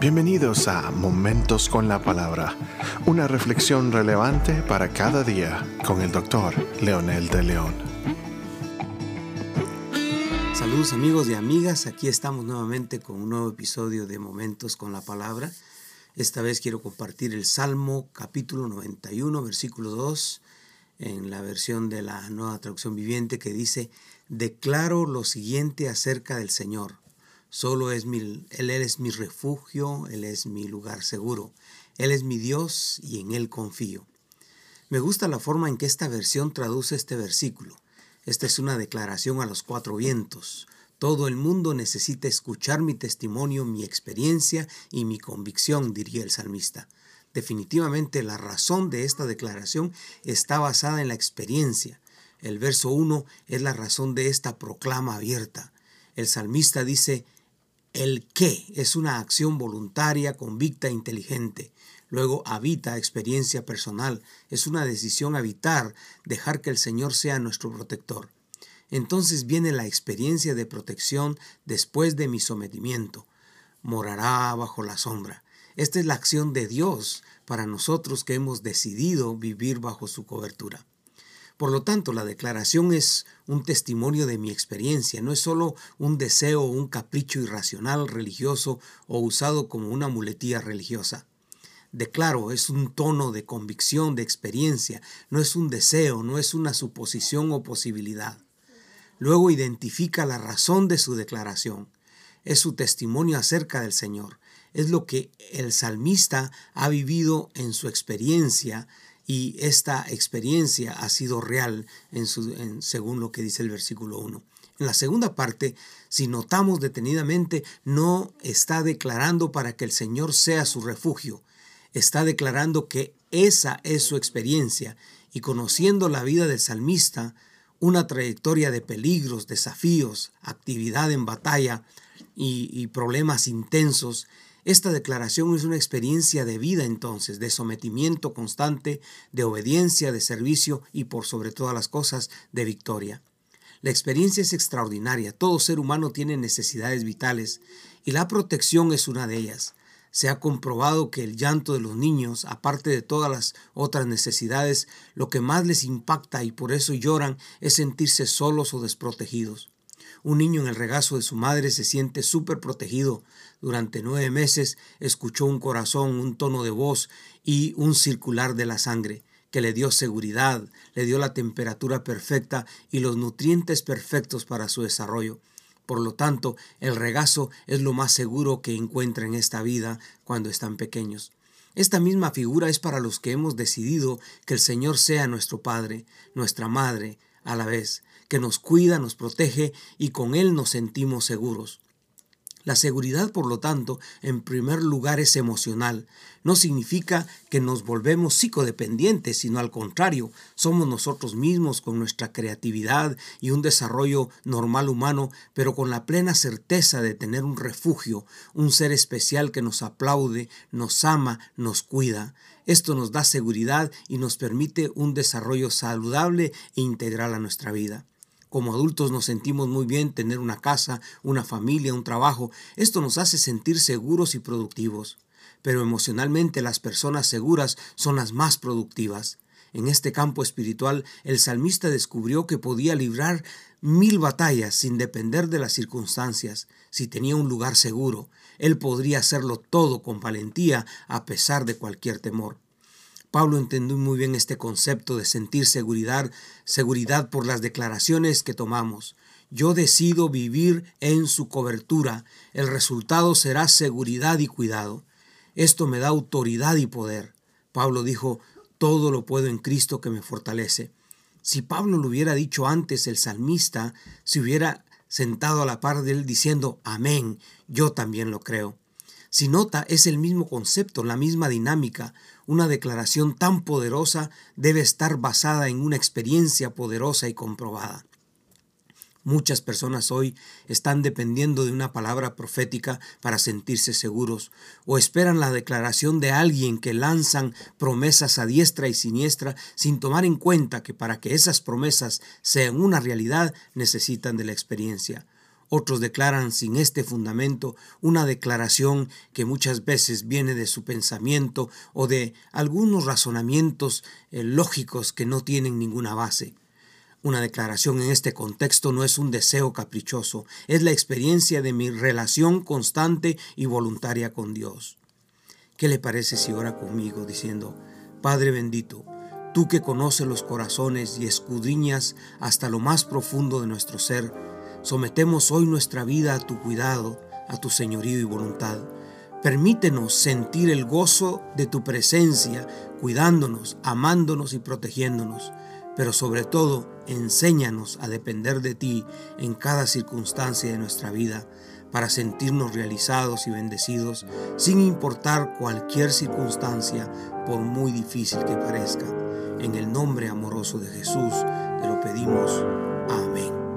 Bienvenidos a Momentos con la Palabra, una reflexión relevante para cada día con el doctor Leonel de León. Saludos amigos y amigas, aquí estamos nuevamente con un nuevo episodio de Momentos con la Palabra. Esta vez quiero compartir el Salmo capítulo 91, versículo 2, en la versión de la nueva traducción viviente que dice, declaro lo siguiente acerca del Señor. Solo es mi, Él es mi refugio, Él es mi lugar seguro. Él es mi Dios y en Él confío. Me gusta la forma en que esta versión traduce este versículo. Esta es una declaración a los cuatro vientos. Todo el mundo necesita escuchar mi testimonio, mi experiencia y mi convicción, diría el salmista. Definitivamente la razón de esta declaración está basada en la experiencia. El verso 1 es la razón de esta proclama abierta. El salmista dice, el qué es una acción voluntaria, convicta e inteligente. Luego habita experiencia personal. Es una decisión habitar, dejar que el Señor sea nuestro protector. Entonces viene la experiencia de protección después de mi sometimiento. Morará bajo la sombra. Esta es la acción de Dios para nosotros que hemos decidido vivir bajo su cobertura. Por lo tanto, la declaración es un testimonio de mi experiencia, no es solo un deseo o un capricho irracional religioso o usado como una muletilla religiosa. Declaro, es un tono de convicción, de experiencia, no es un deseo, no es una suposición o posibilidad. Luego identifica la razón de su declaración. Es su testimonio acerca del Señor. Es lo que el salmista ha vivido en su experiencia y esta experiencia ha sido real en su, según lo que dice el versículo 1. En la segunda parte, si notamos detenidamente, no está declarando para que el Señor sea su refugio, está declarando que esa es su experiencia y conociendo la vida del salmista, una trayectoria de peligros, desafíos, actividad en batalla y, y problemas intensos, esta declaración es una experiencia de vida entonces, de sometimiento constante, de obediencia, de servicio y por sobre todas las cosas, de victoria. La experiencia es extraordinaria, todo ser humano tiene necesidades vitales y la protección es una de ellas. Se ha comprobado que el llanto de los niños, aparte de todas las otras necesidades, lo que más les impacta y por eso lloran es sentirse solos o desprotegidos. Un niño en el regazo de su madre se siente súper protegido. Durante nueve meses escuchó un corazón, un tono de voz y un circular de la sangre que le dio seguridad, le dio la temperatura perfecta y los nutrientes perfectos para su desarrollo. Por lo tanto, el regazo es lo más seguro que encuentra en esta vida cuando están pequeños. Esta misma figura es para los que hemos decidido que el Señor sea nuestro Padre, nuestra Madre, a la vez, que nos cuida, nos protege y con Él nos sentimos seguros. La seguridad, por lo tanto, en primer lugar es emocional. No significa que nos volvemos psicodependientes, sino al contrario, somos nosotros mismos con nuestra creatividad y un desarrollo normal humano, pero con la plena certeza de tener un refugio, un ser especial que nos aplaude, nos ama, nos cuida. Esto nos da seguridad y nos permite un desarrollo saludable e integral a nuestra vida. Como adultos nos sentimos muy bien tener una casa, una familia, un trabajo. Esto nos hace sentir seguros y productivos. Pero emocionalmente las personas seguras son las más productivas. En este campo espiritual, el salmista descubrió que podía librar mil batallas sin depender de las circunstancias. Si tenía un lugar seguro, él podría hacerlo todo con valentía a pesar de cualquier temor. Pablo entendió muy bien este concepto de sentir seguridad, seguridad por las declaraciones que tomamos. Yo decido vivir en su cobertura. El resultado será seguridad y cuidado. Esto me da autoridad y poder. Pablo dijo, todo lo puedo en Cristo que me fortalece. Si Pablo lo hubiera dicho antes, el salmista se hubiera sentado a la par de él diciendo, amén, yo también lo creo. Si nota, es el mismo concepto, la misma dinámica. Una declaración tan poderosa debe estar basada en una experiencia poderosa y comprobada. Muchas personas hoy están dependiendo de una palabra profética para sentirse seguros o esperan la declaración de alguien que lanzan promesas a diestra y siniestra sin tomar en cuenta que para que esas promesas sean una realidad necesitan de la experiencia. Otros declaran sin este fundamento una declaración que muchas veces viene de su pensamiento o de algunos razonamientos eh, lógicos que no tienen ninguna base. Una declaración en este contexto no es un deseo caprichoso, es la experiencia de mi relación constante y voluntaria con Dios. ¿Qué le parece si ora conmigo diciendo, Padre bendito, tú que conoces los corazones y escudriñas hasta lo más profundo de nuestro ser, sometemos hoy nuestra vida a tu cuidado, a tu señorío y voluntad. Permítenos sentir el gozo de tu presencia, cuidándonos, amándonos y protegiéndonos pero sobre todo enséñanos a depender de ti en cada circunstancia de nuestra vida para sentirnos realizados y bendecidos sin importar cualquier circunstancia por muy difícil que parezca. En el nombre amoroso de Jesús te lo pedimos. Amén.